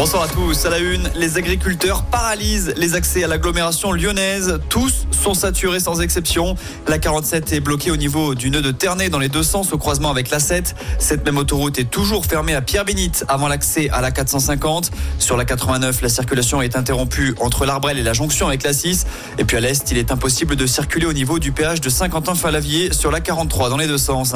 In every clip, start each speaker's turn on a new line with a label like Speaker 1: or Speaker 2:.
Speaker 1: Bonsoir à tous. À la une, les agriculteurs paralysent les accès à l'agglomération lyonnaise. Tous sont saturés sans exception. La 47 est bloquée au niveau du nœud de Ternay dans les deux sens au croisement avec la 7. Cette même autoroute est toujours fermée à Pierre-Bénite avant l'accès à la 450. Sur la 89, la circulation est interrompue entre l'Arbrel et la jonction avec la 6. Et puis à l'est, il est impossible de circuler au niveau du péage de Saint-Quentin-Falavier sur la 43 dans les deux sens.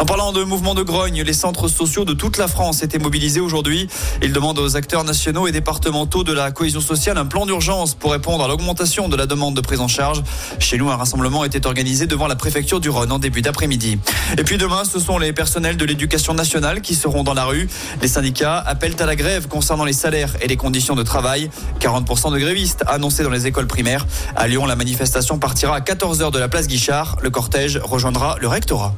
Speaker 1: En parlant de mouvement de grogne, les centres sociaux de toute la France étaient mobilisés aujourd'hui. Ils demandent aux acteurs nationaux et départementaux de la cohésion sociale un plan d'urgence pour répondre à l'augmentation de la demande de prise en charge. Chez nous, un rassemblement était organisé devant la préfecture du Rhône en début d'après-midi. Et puis demain, ce sont les personnels de l'éducation nationale qui seront dans la rue. Les syndicats appellent à la grève concernant les salaires et les conditions de travail. 40% de grévistes annoncés dans les écoles primaires. À Lyon, la manifestation partira à 14h de la place Guichard. Le cortège rejoindra le rectorat.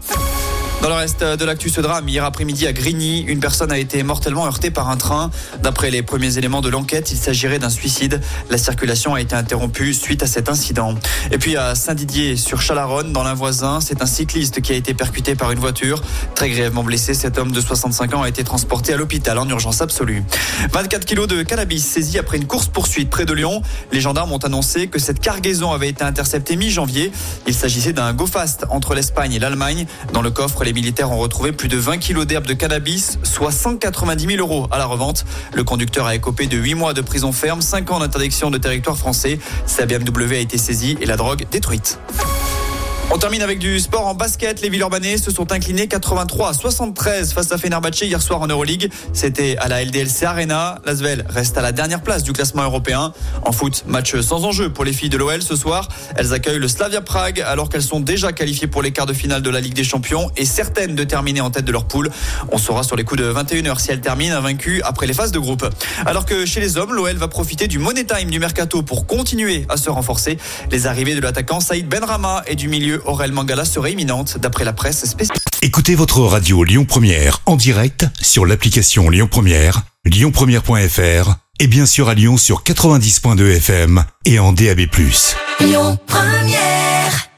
Speaker 1: Dans le reste de l'actu, ce drame, hier après-midi à Grigny, une personne a été mortellement heurtée par un train. D'après les premiers éléments de l'enquête, il s'agirait d'un suicide. La circulation a été interrompue suite à cet incident. Et puis à Saint-Didier, sur Chalaronne, dans l'un voisin, c'est un cycliste qui a été percuté par une voiture. Très grièvement blessé, cet homme de 65 ans a été transporté à l'hôpital en urgence absolue. 24 kilos de cannabis saisis après une course-poursuite près de Lyon. Les gendarmes ont annoncé que cette cargaison avait été interceptée mi-janvier. Il s'agissait d'un go-fast entre l'Espagne et l'Allemagne. Dans le coffre, les militaires ont retrouvé plus de 20 kilos d'herbe de cannabis, soit 190 000 euros à la revente. Le conducteur a écopé de 8 mois de prison ferme, 5 ans d'interdiction de territoire français. Sa BMW a été saisie et la drogue détruite. On termine avec du sport en basket. Les Villeurbanais se sont inclinés 83 à 73 face à Fenerbahçe hier soir en Euroleague. C'était à la LDLC Arena. L'Asvel reste à la dernière place du classement européen. En foot, match sans enjeu pour les filles de l'OL ce soir. Elles accueillent le Slavia Prague alors qu'elles sont déjà qualifiées pour les quarts de finale de la Ligue des Champions et certaines de terminer en tête de leur poule. On saura sur les coups de 21h si elles terminent invaincues après les phases de groupe. Alors que chez les hommes, l'OL va profiter du money time du mercato pour continuer à se renforcer. Les arrivées de l'attaquant Saïd Benrama et du milieu Aurel Mangala seraient imminentes d'après la presse spéciale.
Speaker 2: Écoutez votre radio Lyon Première en direct sur l'application Lyon Première, lyonpremière.fr et bien sûr à Lyon sur 90.2 FM et en DAB+.
Speaker 3: Lyon Première